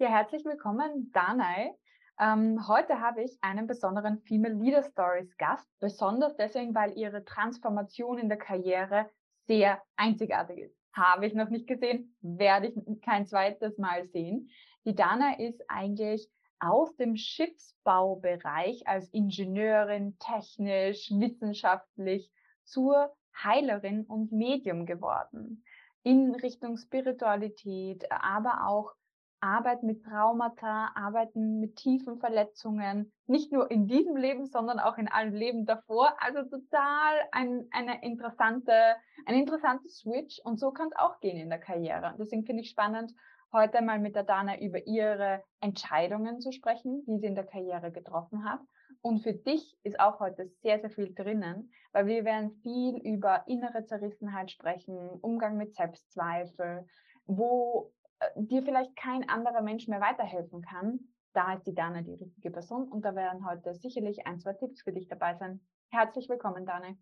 Ja, herzlich willkommen, Danai. Ähm, heute habe ich einen besonderen Female Leader Stories Gast, besonders deswegen, weil ihre Transformation in der Karriere sehr einzigartig ist. Habe ich noch nicht gesehen, werde ich kein zweites Mal sehen. Die Dana ist eigentlich aus dem Schiffsbaubereich als Ingenieurin, technisch, wissenschaftlich zur Heilerin und Medium geworden. In Richtung Spiritualität, aber auch Arbeit mit Traumata, Arbeiten mit tiefen Verletzungen, nicht nur in diesem Leben, sondern auch in allen Leben davor. Also total ein, eine interessante, ein interessanter Switch und so kann es auch gehen in der Karriere. Deswegen finde ich spannend, heute mal mit der Dana über ihre Entscheidungen zu sprechen, die sie in der Karriere getroffen hat. Und für dich ist auch heute sehr, sehr viel drinnen, weil wir werden viel über innere Zerrissenheit sprechen, Umgang mit Selbstzweifel, wo dir vielleicht kein anderer Mensch mehr weiterhelfen kann, da ist die Dana die richtige Person und da werden heute sicherlich ein, zwei Tipps für dich dabei sein. Herzlich willkommen, Dana.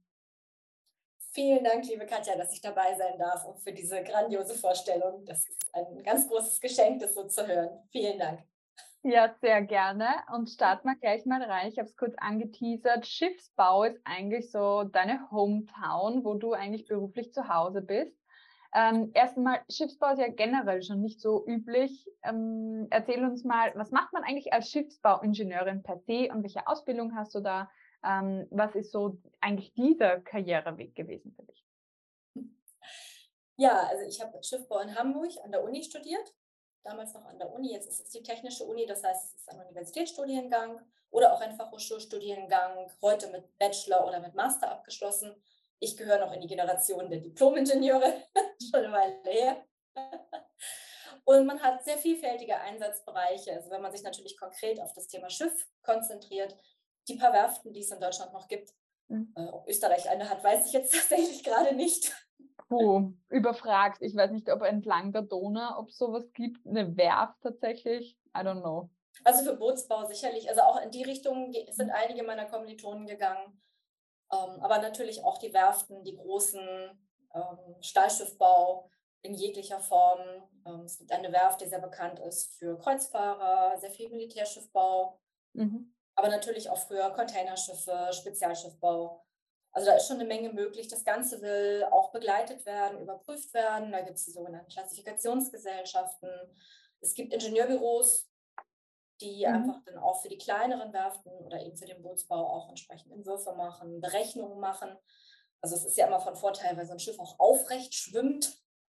Vielen Dank, liebe Katja, dass ich dabei sein darf und für diese grandiose Vorstellung. Das ist ein ganz großes Geschenk, das so zu hören. Vielen Dank. Ja, sehr gerne. Und starten wir gleich mal rein. Ich habe es kurz angeteasert. Schiffsbau ist eigentlich so deine Hometown, wo du eigentlich beruflich zu Hause bist. Ähm, erstmal, Schiffsbau ist ja generell schon nicht so üblich. Ähm, erzähl uns mal, was macht man eigentlich als Schiffsbauingenieurin per se und welche Ausbildung hast du da? Ähm, was ist so eigentlich dieser Karriereweg gewesen für dich? Ja, also ich habe Schiffbau in Hamburg an der Uni studiert, damals noch an der Uni, jetzt ist es die Technische Uni, das heißt, es ist ein Universitätsstudiengang oder auch ein Fachhochschulstudiengang, heute mit Bachelor oder mit Master abgeschlossen ich gehöre noch in die Generation der Diplom-Ingenieure, schon eine Weile her. Und man hat sehr vielfältige Einsatzbereiche. Also wenn man sich natürlich konkret auf das Thema Schiff konzentriert, die paar Werften, die es in Deutschland noch gibt, mhm. äh, ob Österreich eine hat, weiß ich jetzt tatsächlich gerade nicht. Puh, überfragt. Ich weiß nicht, ob entlang der Donau, ob sowas gibt, eine Werft tatsächlich. I don't know. Also für Bootsbau sicherlich. Also auch in die Richtung sind einige meiner Kommilitonen gegangen. Ähm, aber natürlich auch die Werften, die großen ähm, Stahlschiffbau in jeglicher Form. Ähm, es gibt eine Werft, die sehr bekannt ist für Kreuzfahrer, sehr viel Militärschiffbau, mhm. aber natürlich auch früher Containerschiffe, Spezialschiffbau. Also da ist schon eine Menge möglich. Das Ganze will auch begleitet werden, überprüft werden. Da gibt es die sogenannten Klassifikationsgesellschaften. Es gibt Ingenieurbüros, die mhm. einfach dann auch für die kleineren Werften oder eben für den Bootsbau auch entsprechend Entwürfe machen, Berechnungen machen. Also es ist ja immer von Vorteil, weil so ein Schiff auch aufrecht schwimmt.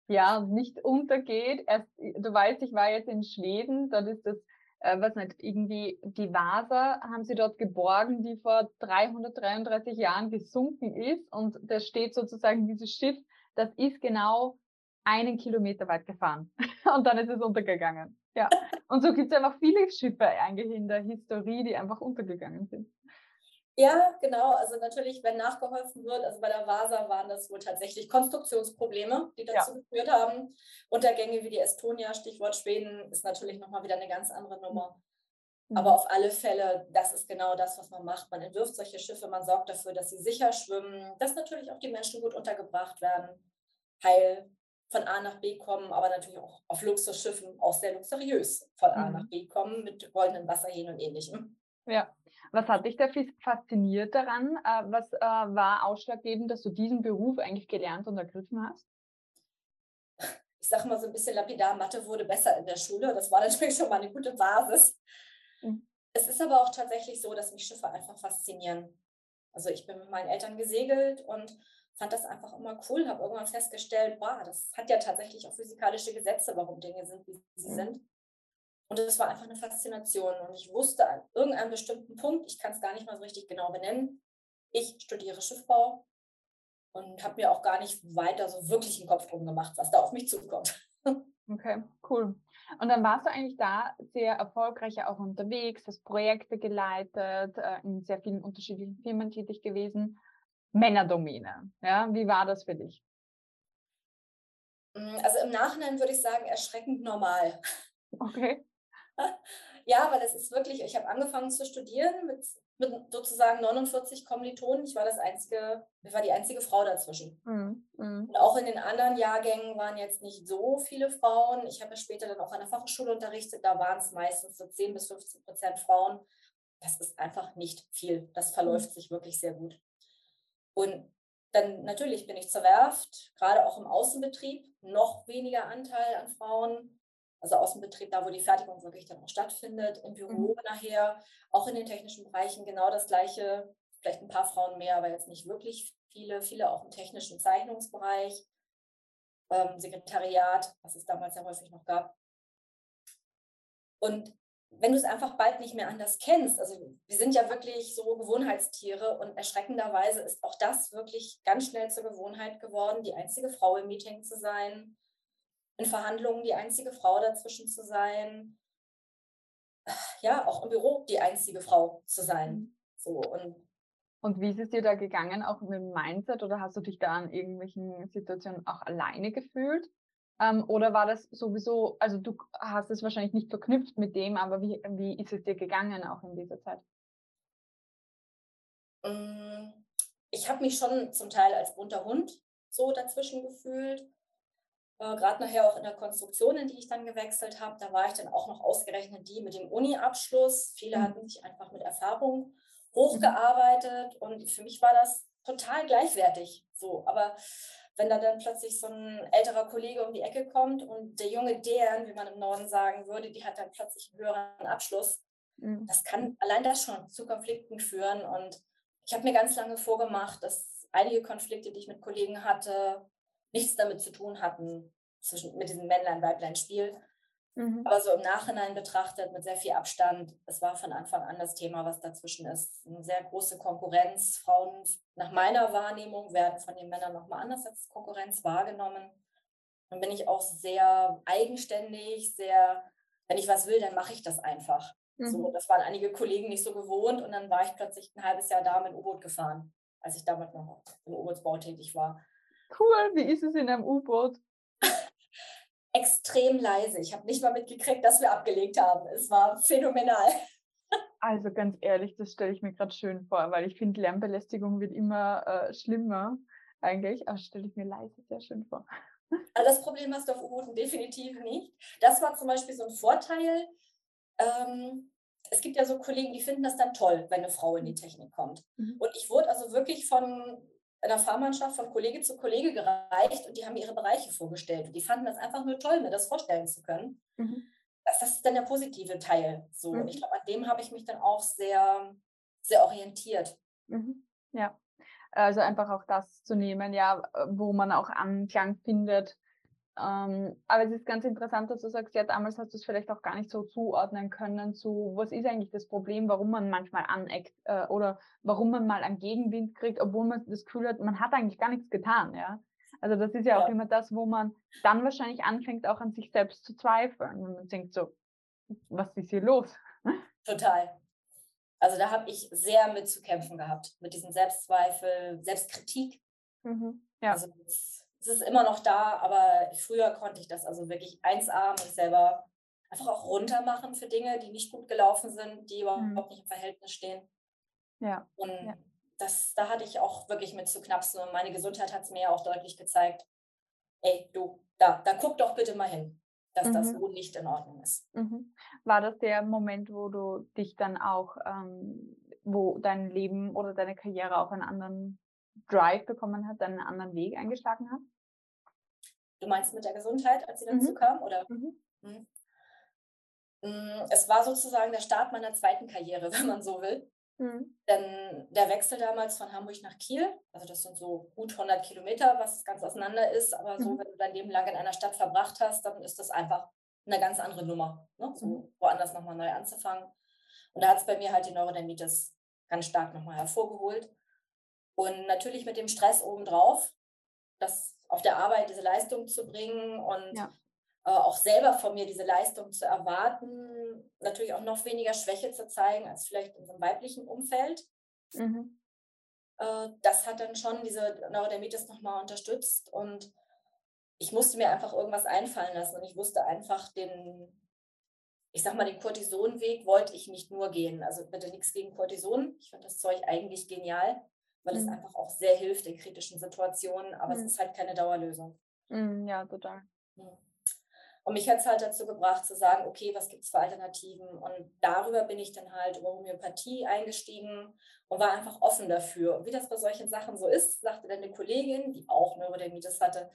Ja, nicht untergeht. Erst, du weißt, ich war jetzt in Schweden, dort ist das, äh, was nicht, irgendwie die Vasa haben sie dort geborgen, die vor 333 Jahren gesunken ist und da steht sozusagen dieses Schiff, das ist genau einen Kilometer weit gefahren und dann ist es untergegangen. Ja, und so gibt es einfach viele Schiffe eigentlich in der Historie, die einfach untergegangen sind. Ja, genau. Also natürlich, wenn nachgeholfen wird, also bei der Vasa waren das wohl tatsächlich Konstruktionsprobleme, die dazu ja. geführt haben. Untergänge wie die Estonia, Stichwort Schweden, ist natürlich nochmal wieder eine ganz andere Nummer. Mhm. Aber auf alle Fälle, das ist genau das, was man macht. Man entwirft solche Schiffe, man sorgt dafür, dass sie sicher schwimmen, dass natürlich auch die Menschen gut untergebracht werden, heil von A nach B kommen, aber natürlich auch auf Luxusschiffen auch sehr luxuriös von A mhm. nach B kommen mit goldenen Wasserhähnen und ähnlichem. Ja. Was hat dich da fasziniert daran? Äh, was äh, war ausschlaggebend, dass du diesen Beruf eigentlich gelernt und ergriffen hast? Ich sage mal so ein bisschen lapidar, Mathe wurde besser in der Schule. Das war natürlich schon mal eine gute Basis. Mhm. Es ist aber auch tatsächlich so, dass mich Schiffe einfach faszinieren. Also ich bin mit meinen Eltern gesegelt und fand das einfach immer cool, habe irgendwann festgestellt, boah, das hat ja tatsächlich auch physikalische Gesetze, warum Dinge sind, wie sie mhm. sind. Und das war einfach eine Faszination. Und ich wusste an irgendeinem bestimmten Punkt, ich kann es gar nicht mal so richtig genau benennen, ich studiere Schiffbau und habe mir auch gar nicht weiter so wirklich einen Kopf drum gemacht, was da auf mich zukommt. Okay, cool. Und dann warst du eigentlich da sehr erfolgreich auch unterwegs, hast Projekte geleitet, äh, in sehr vielen unterschiedlichen Firmen tätig gewesen. Männerdomäne. Ja, wie war das für dich? Mm, also im Nachhinein würde ich sagen, erschreckend normal. Okay. Ja, weil es ist wirklich, ich habe angefangen zu studieren mit, mit sozusagen 49 Kommilitonen. Ich war das einzige, ich war die einzige Frau dazwischen. Mhm. mhm. Und auch in den anderen Jahrgängen waren jetzt nicht so viele Frauen. Ich habe ja später dann auch an der Fachschule unterrichtet, da waren es meistens so 10 bis 15 Prozent Frauen. Das ist einfach nicht viel. Das verläuft mhm. sich wirklich sehr gut. Und dann natürlich bin ich zur Werft, gerade auch im Außenbetrieb, noch weniger Anteil an Frauen. Also Außenbetrieb, da wo die Fertigung wirklich dann auch stattfindet, im Büro mhm. nachher, auch in den technischen Bereichen genau das gleiche, vielleicht ein paar Frauen mehr, aber jetzt nicht wirklich viele, viele auch im technischen Zeichnungsbereich, ähm, Sekretariat, was es damals ja häufig noch gab. Und wenn du es einfach bald nicht mehr anders kennst, also wir sind ja wirklich so Gewohnheitstiere und erschreckenderweise ist auch das wirklich ganz schnell zur Gewohnheit geworden, die einzige Frau im Meeting zu sein, in Verhandlungen die einzige Frau dazwischen zu sein, ja, auch im Büro die einzige Frau zu sein. Mhm. So und und wie ist es dir da gegangen, auch mit dem Mindset, oder hast du dich da in irgendwelchen Situationen auch alleine gefühlt? Ähm, oder war das sowieso, also du hast es wahrscheinlich nicht verknüpft mit dem, aber wie, wie ist es dir gegangen auch in dieser Zeit? Mm, ich habe mich schon zum Teil als bunter Hund so dazwischen gefühlt. Äh, Gerade nachher auch in der Konstruktion, in die ich dann gewechselt habe, da war ich dann auch noch ausgerechnet die mit dem Uni-Abschluss. Viele mhm. hatten sich einfach mit Erfahrung hochgearbeitet und für mich war das total gleichwertig. So, aber wenn da dann plötzlich so ein älterer Kollege um die Ecke kommt und der junge deren, wie man im Norden sagen würde, die hat dann plötzlich einen höheren Abschluss. Mhm. Das kann allein das schon zu Konflikten führen. Und ich habe mir ganz lange vorgemacht, dass einige Konflikte, die ich mit Kollegen hatte, nichts damit zu tun hatten, zwischen, mit diesem Männlein-Weiblein-Spiel, Mhm. Aber so im Nachhinein betrachtet, mit sehr viel Abstand, es war von Anfang an das Thema, was dazwischen ist. Eine sehr große Konkurrenz. Frauen, nach meiner Wahrnehmung, werden von den Männern nochmal anders als Konkurrenz wahrgenommen. Dann bin ich auch sehr eigenständig, sehr, wenn ich was will, dann mache ich das einfach. Mhm. So, das waren einige Kollegen nicht so gewohnt und dann war ich plötzlich ein halbes Jahr da mit U-Boot gefahren, als ich damit noch im U-Bootsbau tätig war. Cool, wie ist es in einem U-Boot? Extrem leise. Ich habe nicht mal mitgekriegt, dass wir abgelegt haben. Es war phänomenal. Also ganz ehrlich, das stelle ich mir gerade schön vor, weil ich finde, Lärmbelästigung wird immer äh, schlimmer eigentlich, aber stelle ich mir leise sehr schön vor. Also das Problem hast du auf U-Booten definitiv nicht. Das war zum Beispiel so ein Vorteil. Ähm, es gibt ja so Kollegen, die finden das dann toll, wenn eine Frau in die Technik kommt. Mhm. Und ich wurde also wirklich von in der Fahrmannschaft von Kollege zu Kollege gereicht und die haben ihre Bereiche vorgestellt. Und die fanden das einfach nur toll, mir das vorstellen zu können. Mhm. Das, das, ist dann der positive Teil. So. Mhm. Und ich glaube, an dem habe ich mich dann auch sehr, sehr orientiert. Mhm. Ja. Also einfach auch das zu nehmen, ja, wo man auch Anklang findet, ähm, aber es ist ganz interessant, dass du sagst, ja, damals hast du es vielleicht auch gar nicht so zuordnen können zu, was ist eigentlich das Problem, warum man manchmal aneckt äh, oder warum man mal einen Gegenwind kriegt, obwohl man das Gefühl hat, man hat eigentlich gar nichts getan, ja. Also das ist ja, ja. auch immer das, wo man dann wahrscheinlich anfängt, auch an sich selbst zu zweifeln. Und man denkt so, was ist hier los? Total. Also da habe ich sehr mit zu kämpfen gehabt, mit diesem Selbstzweifel, Selbstkritik. Mhm. Ja. Also das es ist immer noch da, aber früher konnte ich das also wirklich 1A mich selber einfach auch runter machen für Dinge, die nicht gut gelaufen sind, die überhaupt mhm. nicht im Verhältnis stehen. Ja. Und ja. Das, da hatte ich auch wirklich mit zu knapsen und meine Gesundheit hat es mir ja auch deutlich gezeigt, ey, du, da, da guck doch bitte mal hin, dass mhm. das so nicht in Ordnung ist. Mhm. War das der Moment, wo du dich dann auch, ähm, wo dein Leben oder deine Karriere auch einen anderen Drive bekommen hat, einen anderen Weg eingeschlagen hat? Du meinst mit der Gesundheit, als sie dazu mhm. kam? Oder? Mhm. Mhm. Mm, es war sozusagen der Start meiner zweiten Karriere, wenn man so will. Mhm. Denn der Wechsel damals von Hamburg nach Kiel, also das sind so gut 100 Kilometer, was ganz auseinander ist, aber so, mhm. wenn du dein Leben lang in einer Stadt verbracht hast, dann ist das einfach eine ganz andere Nummer, ne? so woanders nochmal neu anzufangen. Und da hat es bei mir halt die Neurodermitis ganz stark nochmal hervorgeholt. Und natürlich mit dem Stress obendrauf, das auf der Arbeit diese Leistung zu bringen und ja. äh, auch selber von mir diese Leistung zu erwarten, natürlich auch noch weniger Schwäche zu zeigen als vielleicht in so einem weiblichen Umfeld. Mhm. Äh, das hat dann schon diese Neurodermitis nochmal unterstützt und ich musste mir einfach irgendwas einfallen lassen und ich wusste einfach den, ich sag mal, den Cortisonweg wollte ich nicht nur gehen. Also bitte nichts gegen Cortison. Ich finde das Zeug eigentlich genial, weil mhm. es einfach auch sehr hilft in kritischen Situationen, aber mhm. es ist halt keine Dauerlösung. Mhm, ja, total. Mhm. Und mich hat es halt dazu gebracht zu sagen, okay, was gibt es für Alternativen? Und darüber bin ich dann halt über Homöopathie eingestiegen und war einfach offen dafür. Und wie das bei solchen Sachen so ist, sagte dann eine Kollegin, die auch Neurodermitis hatte,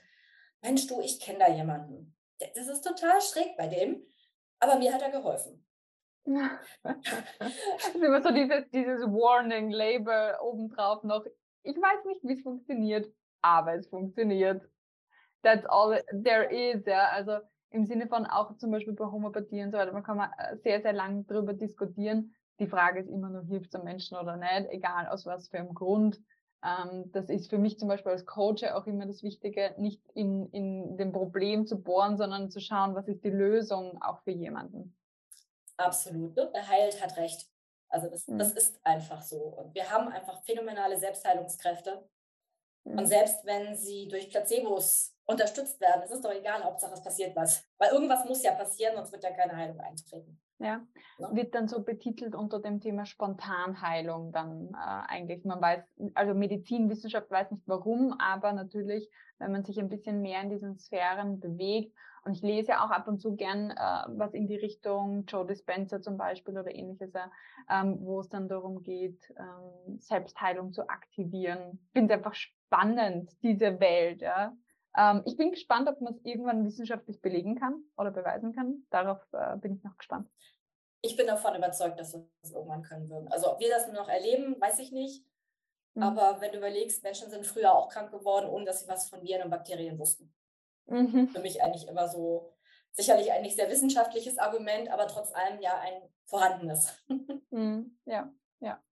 Mensch, du, ich kenne da jemanden. Das ist total schräg bei dem, aber mir hat er geholfen. Ist immer so dieses, dieses Warning-Label obendrauf noch. Ich weiß nicht, wie es funktioniert, aber es funktioniert. That's all there is, ja. Also im Sinne von auch zum Beispiel bei Homöopathie und so weiter, man kann mal äh, sehr, sehr lange darüber diskutieren. Die Frage ist immer nur, hilft es am Menschen oder nicht, egal aus was für einem Grund. Ähm, das ist für mich zum Beispiel als Coach auch immer das Wichtige, nicht in, in dem Problem zu bohren, sondern zu schauen, was ist die Lösung auch für jemanden. Absolut. Ne? Heilt hat recht. Also das, mhm. das ist einfach so. Und wir haben einfach phänomenale Selbstheilungskräfte. Mhm. Und selbst wenn sie durch Placebos unterstützt werden. Es ist doch egal, Hauptsache es passiert was. Weil irgendwas muss ja passieren, sonst wird ja keine Heilung eintreten. Ja, ja. wird dann so betitelt unter dem Thema Spontanheilung dann äh, eigentlich. Man weiß, also Medizinwissenschaft weiß nicht warum, aber natürlich, wenn man sich ein bisschen mehr in diesen Sphären bewegt. Und ich lese auch ab und zu gern äh, was in die Richtung Joe Dispenza zum Beispiel oder ähnliches, äh, wo es dann darum geht, ähm, Selbstheilung zu aktivieren. Ich finde es einfach spannend, diese Welt. Ja? Ähm, ich bin gespannt, ob man es irgendwann wissenschaftlich belegen kann oder beweisen kann. Darauf äh, bin ich noch gespannt. Ich bin davon überzeugt, dass wir das irgendwann können würden. Also ob wir das nur noch erleben, weiß ich nicht. Mhm. Aber wenn du überlegst, Menschen sind früher auch krank geworden, ohne dass sie was von Viren und Bakterien wussten. Mhm. Für mich eigentlich immer so, sicherlich ein nicht sehr wissenschaftliches Argument, aber trotz allem ja ein vorhandenes. Mhm. Ja, ja.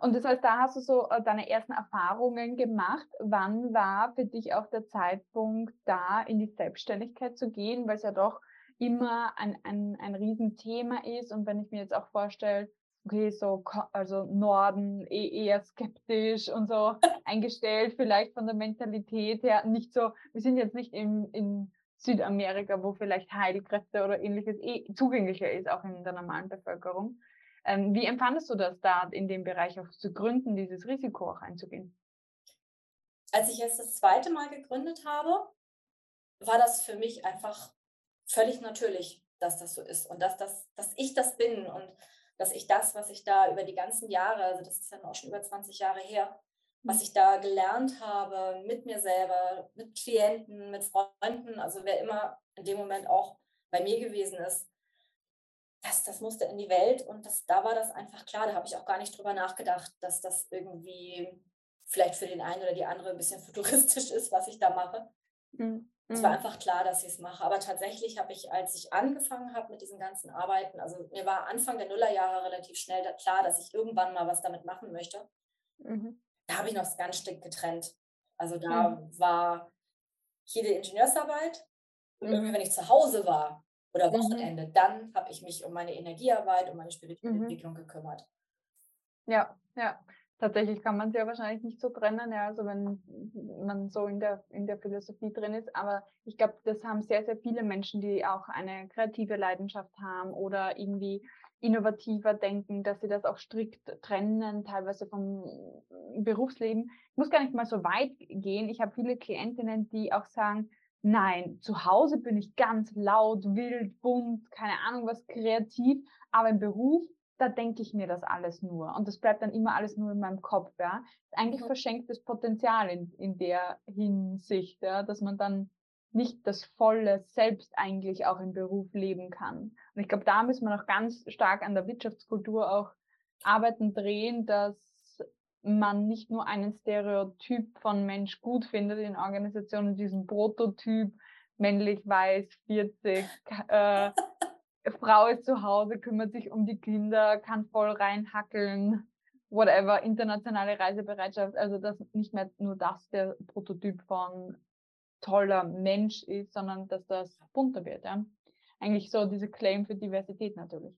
Und das heißt, da hast du so äh, deine ersten Erfahrungen gemacht. Wann war für dich auch der Zeitpunkt da, in die Selbstständigkeit zu gehen, weil es ja doch immer ein, ein, ein Riesenthema ist. Und wenn ich mir jetzt auch vorstelle, okay, so, also Norden eh eher skeptisch und so eingestellt, vielleicht von der Mentalität her, nicht so, wir sind jetzt nicht in, in Südamerika, wo vielleicht Heilkräfte oder ähnliches eh zugänglicher ist, auch in der normalen Bevölkerung. Ähm, wie empfandest du das da in dem Bereich auch zu gründen, dieses Risiko auch einzugehen? Als ich jetzt das zweite Mal gegründet habe, war das für mich einfach völlig natürlich, dass das so ist und dass, das, dass ich das bin und dass ich das, was ich da über die ganzen Jahre, also das ist ja auch schon über 20 Jahre her, was mhm. ich da gelernt habe mit mir selber, mit Klienten, mit Freunden, also wer immer in dem Moment auch bei mir gewesen ist, das, das musste in die Welt und das, da war das einfach klar. Da habe ich auch gar nicht drüber nachgedacht, dass das irgendwie vielleicht für den einen oder die andere ein bisschen futuristisch ist, was ich da mache. Mhm. Es war mhm. einfach klar, dass ich es mache. Aber tatsächlich habe ich, als ich angefangen habe mit diesen ganzen Arbeiten, also mir war Anfang der Nullerjahre relativ schnell klar, dass ich irgendwann mal was damit machen möchte. Mhm. Da habe ich noch ganz strikt getrennt. Also da mhm. war jede Ingenieursarbeit. Und irgendwie, mhm. wenn ich zu Hause war, oder mhm. Wochenende. Dann habe ich mich um meine Energiearbeit, um meine spirituelle. Entwicklung gekümmert. Ja, ja. Tatsächlich kann man es ja wahrscheinlich nicht so trennen, ja, also wenn man so in der, in der Philosophie drin ist. Aber ich glaube, das haben sehr, sehr viele Menschen, die auch eine kreative Leidenschaft haben oder irgendwie innovativer denken, dass sie das auch strikt trennen, teilweise vom Berufsleben. Ich muss gar nicht mal so weit gehen. Ich habe viele Klientinnen, die auch sagen, Nein, zu Hause bin ich ganz laut, wild, bunt, keine Ahnung was, kreativ, aber im Beruf, da denke ich mir das alles nur. Und das bleibt dann immer alles nur in meinem Kopf, ja. Eigentlich mhm. verschenktes Potenzial in, in der Hinsicht, ja, dass man dann nicht das volle Selbst eigentlich auch im Beruf leben kann. Und ich glaube, da müssen wir noch ganz stark an der Wirtschaftskultur auch arbeiten, drehen, dass man nicht nur einen Stereotyp von Mensch gut findet in Organisationen, diesen Prototyp, männlich, weiß, 40, äh, Frau ist zu Hause, kümmert sich um die Kinder, kann voll reinhackeln, whatever, internationale Reisebereitschaft, also dass nicht mehr nur das der Prototyp von toller Mensch ist, sondern dass das bunter wird. Ja? Eigentlich so diese Claim für Diversität natürlich.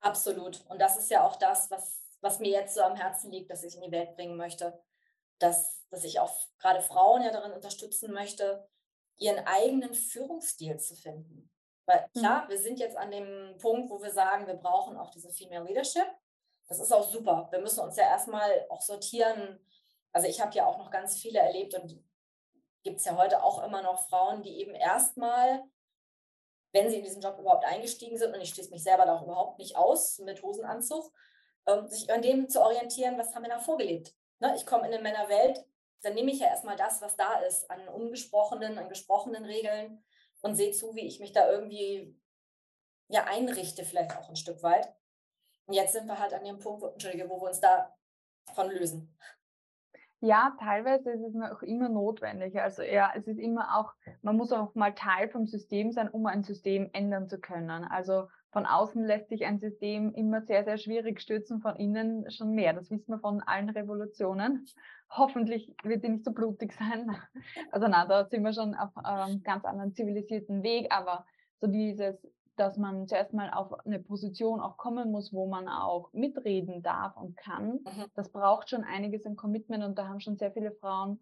Absolut. Und das ist ja auch das, was was mir jetzt so am Herzen liegt, dass ich in die Welt bringen möchte, dass, dass ich auch gerade Frauen ja darin unterstützen möchte, ihren eigenen Führungsstil zu finden. Weil klar, mhm. wir sind jetzt an dem Punkt, wo wir sagen, wir brauchen auch diese Female Leadership. Das ist auch super. Wir müssen uns ja erstmal auch sortieren. Also ich habe ja auch noch ganz viele erlebt und gibt es ja heute auch immer noch Frauen, die eben erstmal, wenn sie in diesen Job überhaupt eingestiegen sind, und ich schließe mich selber da auch überhaupt nicht aus mit Hosenanzug, ähm, sich an dem zu orientieren, was haben wir da vorgelebt. Ne? Ich komme in eine Männerwelt, dann nehme ich ja erstmal das, was da ist, an ungesprochenen, an gesprochenen Regeln und sehe zu, wie ich mich da irgendwie ja einrichte, vielleicht auch ein Stück weit. Und jetzt sind wir halt an dem Punkt, wo, Entschuldige, wo wir uns davon lösen. Ja, teilweise ist es auch immer notwendig. Also ja, es ist immer auch, man muss auch mal Teil vom System sein, um ein System ändern zu können. Also von außen lässt sich ein System immer sehr, sehr schwierig stürzen, von innen schon mehr. Das wissen wir von allen Revolutionen. Hoffentlich wird die nicht so blutig sein. Also na, da sind wir schon auf einem ganz anderen zivilisierten Weg, aber so dieses, dass man zuerst mal auf eine Position auch kommen muss, wo man auch mitreden darf und kann, mhm. das braucht schon einiges an Commitment und da haben schon sehr viele Frauen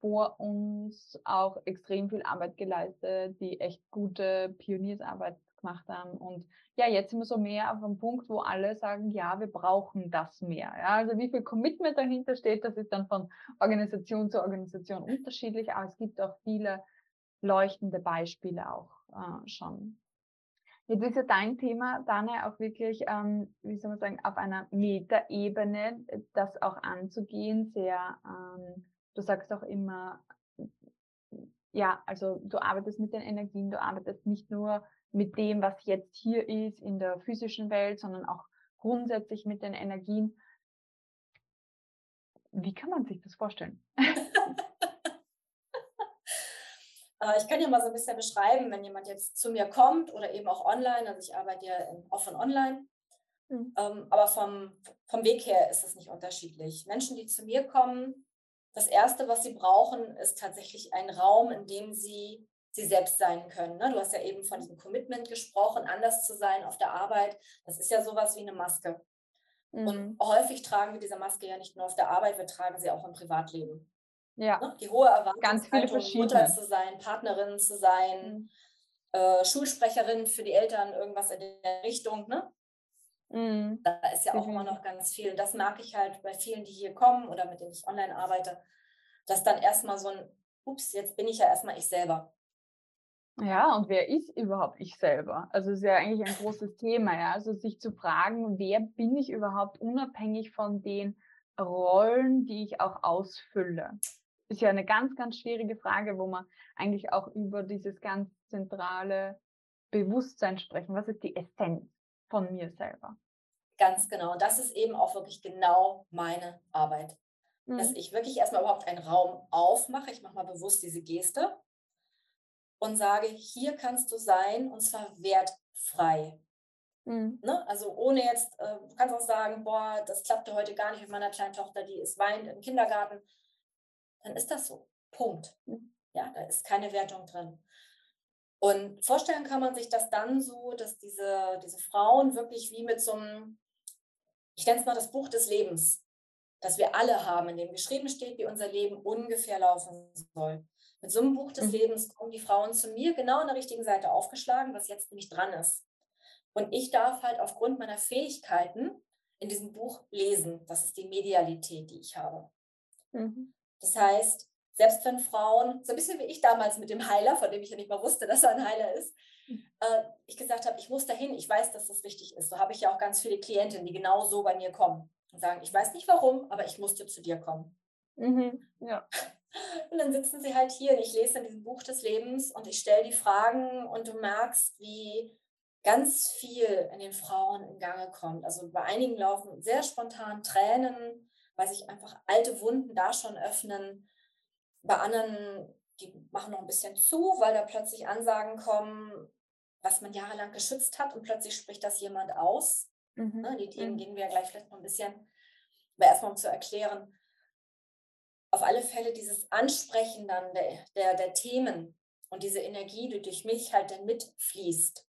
vor uns auch extrem viel Arbeit geleistet, die echt gute Pioniersarbeit gemacht haben. Und ja, jetzt sind wir so mehr auf einem Punkt, wo alle sagen, ja, wir brauchen das mehr. Ja, also wie viel Commitment dahinter steht, das ist dann von Organisation zu Organisation unterschiedlich, aber es gibt auch viele leuchtende Beispiele auch äh, schon. Jetzt ist ja dein Thema, Dana, auch wirklich, ähm, wie soll man sagen, auf einer Metaebene äh, das auch anzugehen, sehr, ähm, du sagst auch immer, ja, also du arbeitest mit den Energien, du arbeitest nicht nur mit dem, was jetzt hier ist in der physischen Welt, sondern auch grundsätzlich mit den Energien. Wie kann man sich das vorstellen? Äh, ich kann ja mal so ein bisschen beschreiben, wenn jemand jetzt zu mir kommt oder eben auch online, also ich arbeite ja von online, mhm. Ähm, aber vom, vom Weg her ist es nicht unterschiedlich. Menschen, die zu mir kommen, das Erste, was sie brauchen, ist tatsächlich ein Raum, in dem sie sie selbst sein können. Ne? Du hast ja eben von diesem Commitment gesprochen, anders zu sein auf der Arbeit. Das ist ja sowas wie eine Maske. Mhm. Und häufig tragen wir diese Maske ja nicht nur auf der Arbeit, wir tragen sie auch im Privatleben. Ja. Ne? Die hohe Erwartungshaltung, Mutter zu sein, Partnerin zu sein, mhm. äh, Schulsprecherin für die Eltern, irgendwas in der Richtung. Ne? Mhm. Da ist ja auch immer noch ganz viel. Und das merke ich halt bei vielen, die hier kommen oder mit denen ich online arbeite, dass dann erstmal so ein, ups, jetzt bin ich ja erstmal ich selber. Ja, und wer ist überhaupt ich selber? Also es ist ja eigentlich ein großes Thema, ja. Also sich zu fragen, wer bin ich überhaupt unabhängig von den Rollen, die ich auch ausfülle? Ist ja eine ganz, ganz schwierige Frage, wo man eigentlich auch über dieses ganz zentrale Bewusstsein sprechen. Was ist die Essenz von mir selber? Ganz genau. Und das ist eben auch wirklich genau meine Arbeit. Mhm. Dass ich wirklich erstmal überhaupt einen Raum aufmache. Ich mache mal bewusst diese Geste und sage, hier kannst du sein und zwar wertfrei. Mhm. Ne? Also ohne jetzt, äh, du kannst auch sagen, boah, das klappte heute gar nicht mit meiner kleinen Tochter, die ist weinend im Kindergarten. Dann ist das so. Punkt. Mhm. Ja, da ist keine Wertung drin. Und vorstellen kann man sich das dann so, dass diese, diese Frauen wirklich wie mit so einem, ich nenne es mal das Buch des Lebens, das wir alle haben, in dem geschrieben steht, wie unser Leben ungefähr laufen soll. Mit so einem Buch des mhm. Lebens kommen die Frauen zu mir genau an der richtigen Seite aufgeschlagen, was jetzt nämlich dran ist. Und ich darf halt aufgrund meiner Fähigkeiten in diesem Buch lesen. Das ist die Medialität, die ich habe. Mhm. Das heißt, selbst wenn Frauen, so ein bisschen wie ich damals mit dem Heiler, von dem ich ja nicht mal wusste, dass er ein Heiler ist, mhm. äh, ich gesagt habe, ich muss dahin, ich weiß, dass das richtig ist. So habe ich ja auch ganz viele Klientinnen, die genau so bei mir kommen und sagen, ich weiß nicht warum, aber ich musste zu dir kommen. Mhm. Ja. Und dann sitzen sie halt hier und ich lese in diesem Buch des Lebens und ich stelle die Fragen und du merkst, wie ganz viel in den Frauen in Gange kommt. Also bei einigen laufen sehr spontan Tränen, weil sich einfach alte Wunden da schon öffnen. Bei anderen, die machen noch ein bisschen zu, weil da plötzlich Ansagen kommen, was man jahrelang geschützt hat und plötzlich spricht das jemand aus. Mhm. Ne, die Themen mhm. gehen wir ja gleich vielleicht noch ein bisschen, aber erstmal um zu erklären, auf alle Fälle dieses Ansprechen dann der, der, der Themen und diese Energie, die durch mich halt dann mitfließt,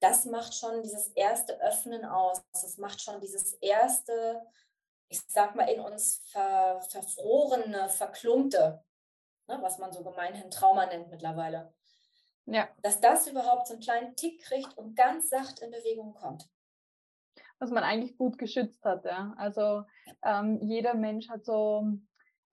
das macht schon dieses erste Öffnen aus. Das macht schon dieses erste, ich sag mal, in uns ver, verfrorene, verklumpte, ne, was man so gemeinhin Trauma nennt mittlerweile. Ja. Dass das überhaupt so einen kleinen Tick kriegt und ganz sacht in Bewegung kommt. Was man eigentlich gut geschützt hat, ja. Also ähm, jeder Mensch hat so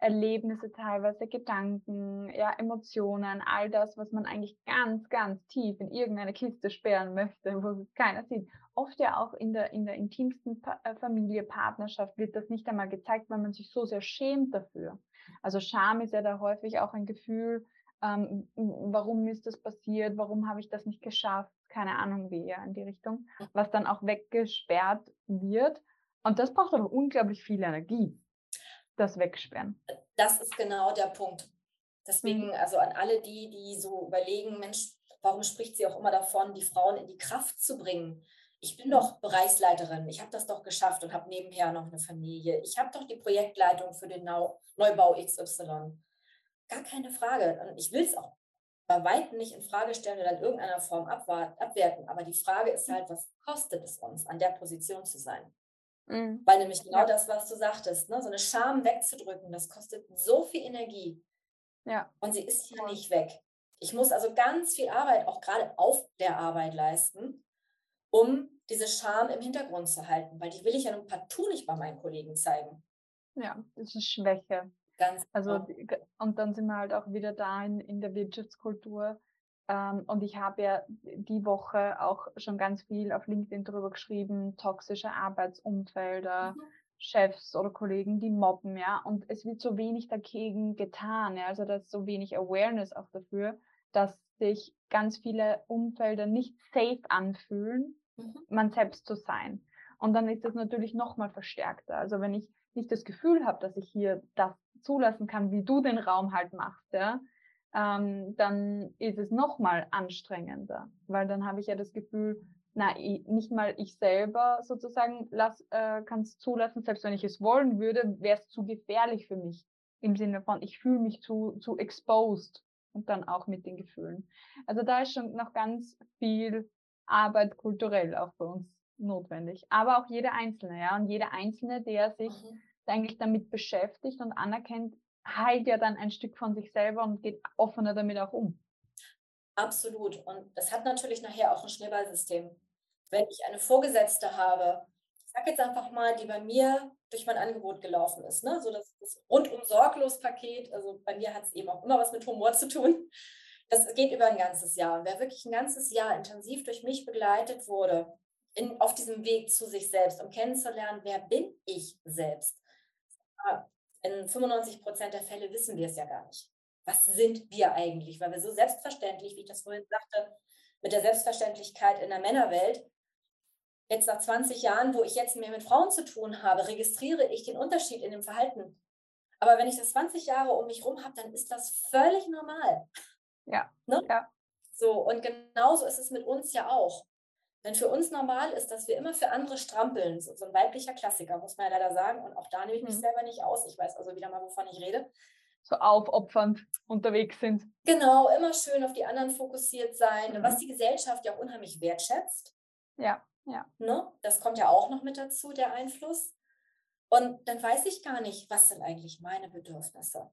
Erlebnisse teilweise, Gedanken, ja, Emotionen, all das, was man eigentlich ganz, ganz tief in irgendeine Kiste sperren möchte, wo es keiner sieht. Oft ja auch in der, in der intimsten pa äh, Familie, Partnerschaft wird das nicht einmal gezeigt, weil man sich so sehr schämt dafür. Also Scham ist ja da häufig auch ein Gefühl, ähm, warum ist das passiert, warum habe ich das nicht geschafft, keine Ahnung wie, ja, in die Richtung, was dann auch weggesperrt wird. Und das braucht aber unglaublich viel Energie das wegsperren. Das ist genau der Punkt. Deswegen, mhm. also an alle die, die so überlegen, Mensch, warum spricht sie auch immer davon, die Frauen in die Kraft zu bringen? Ich bin doch Bereichsleiterin, ich habe das doch geschafft und habe nebenher noch eine Familie. Ich habe doch die Projektleitung für den Neubau XY. Gar keine Frage. Und ich will es auch bei weitem nicht in Frage stellen oder in irgendeiner Form abwerten. Aber die Frage ist halt, was kostet es uns, an der Position zu sein? Mhm. Weil nämlich genau ja. das, was du sagtest, ne? so eine Scham wegzudrücken, das kostet so viel Energie. Ja. Und sie ist hier nicht weg. Ich muss also ganz viel Arbeit, auch gerade auf der Arbeit leisten, um diese Scham im Hintergrund zu halten, weil die will ich ja nun partout nicht bei meinen Kollegen zeigen. Ja, das ist Schwäche. Ganz also, genau. und dann sind wir halt auch wieder da in, in der Wirtschaftskultur, ähm, und ich habe ja die Woche auch schon ganz viel auf LinkedIn darüber geschrieben, toxische Arbeitsumfelder, mhm. Chefs oder Kollegen, die mobben, ja. Und es wird so wenig dagegen getan, ja. Also da ist so wenig Awareness auch dafür, dass sich ganz viele Umfelder nicht safe anfühlen, mhm. man selbst zu sein. Und dann ist das natürlich nochmal verstärkter. Also wenn ich nicht das Gefühl habe, dass ich hier das zulassen kann, wie du den Raum halt machst, ja, ähm, dann ist es noch mal anstrengender, weil dann habe ich ja das Gefühl, na, ich, nicht mal ich selber sozusagen äh, kann es zulassen, selbst wenn ich es wollen würde, wäre es zu gefährlich für mich. Im Sinne von, ich fühle mich zu, zu exposed und dann auch mit den Gefühlen. Also da ist schon noch ganz viel Arbeit kulturell auch bei uns notwendig. Aber auch jeder Einzelne, ja. Und jeder Einzelne, der sich mhm. eigentlich damit beschäftigt und anerkennt, heilt ja dann ein Stück von sich selber und geht offener damit auch um. Absolut. Und das hat natürlich nachher auch ein Schneeballsystem. Wenn ich eine Vorgesetzte habe, ich sage jetzt einfach mal, die bei mir durch mein Angebot gelaufen ist, ne? so das, das rundum sorglos Paket, also bei mir hat es eben auch immer was mit Humor zu tun. Das geht über ein ganzes Jahr. Und wer wirklich ein ganzes Jahr intensiv durch mich begleitet wurde, in, auf diesem Weg zu sich selbst, um kennenzulernen, wer bin ich selbst, in 95 Prozent der Fälle wissen wir es ja gar nicht. Was sind wir eigentlich? Weil wir so selbstverständlich, wie ich das vorhin sagte, mit der Selbstverständlichkeit in der Männerwelt, jetzt nach 20 Jahren, wo ich jetzt mehr mit Frauen zu tun habe, registriere ich den Unterschied in dem Verhalten. Aber wenn ich das 20 Jahre um mich herum habe, dann ist das völlig normal. Ja. Ne? ja. So, und genauso ist es mit uns ja auch. Wenn für uns normal ist, dass wir immer für andere strampeln, so, so ein weiblicher Klassiker, muss man ja leider sagen, und auch da nehme ich mich mhm. selber nicht aus. Ich weiß also wieder mal, wovon ich rede. So aufopfernd unterwegs sind. Genau, immer schön auf die anderen fokussiert sein, mhm. was die Gesellschaft ja auch unheimlich wertschätzt. Ja, ja. Ne? Das kommt ja auch noch mit dazu, der Einfluss. Und dann weiß ich gar nicht, was sind eigentlich meine Bedürfnisse.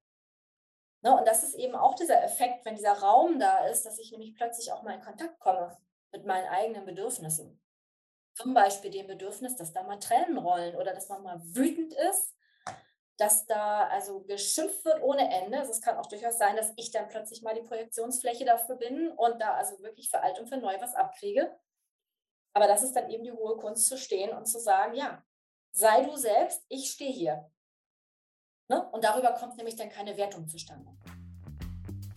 Ne? Und das ist eben auch dieser Effekt, wenn dieser Raum da ist, dass ich nämlich plötzlich auch mal in Kontakt komme mit meinen eigenen Bedürfnissen. Zum Beispiel dem Bedürfnis, dass da mal Tränen rollen oder dass man mal wütend ist, dass da also geschimpft wird ohne Ende. Also es kann auch durchaus sein, dass ich dann plötzlich mal die Projektionsfläche dafür bin und da also wirklich für alt und für neu was abkriege. Aber das ist dann eben die hohe Kunst zu stehen und zu sagen, ja, sei du selbst, ich stehe hier. Ne? Und darüber kommt nämlich dann keine Wertung zustande.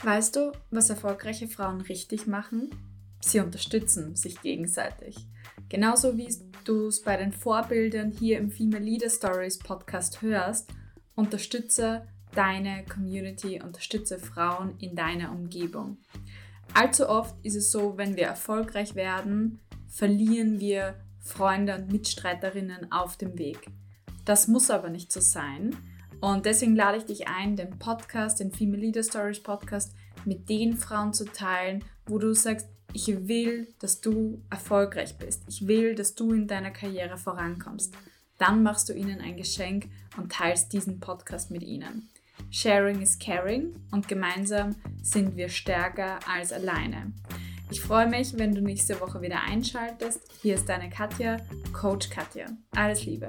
Weißt du, was erfolgreiche Frauen richtig machen? Sie unterstützen sich gegenseitig. Genauso wie du es bei den Vorbildern hier im Female Leader Stories Podcast hörst, unterstütze deine Community, unterstütze Frauen in deiner Umgebung. Allzu oft ist es so, wenn wir erfolgreich werden, verlieren wir Freunde und Mitstreiterinnen auf dem Weg. Das muss aber nicht so sein. Und deswegen lade ich dich ein, den Podcast, den Female Leader Stories Podcast mit den Frauen zu teilen, wo du sagst, ich will, dass du erfolgreich bist. Ich will, dass du in deiner Karriere vorankommst. Dann machst du ihnen ein Geschenk und teilst diesen Podcast mit ihnen. Sharing is caring und gemeinsam sind wir stärker als alleine. Ich freue mich, wenn du nächste Woche wieder einschaltest. Hier ist deine Katja, Coach Katja. Alles Liebe.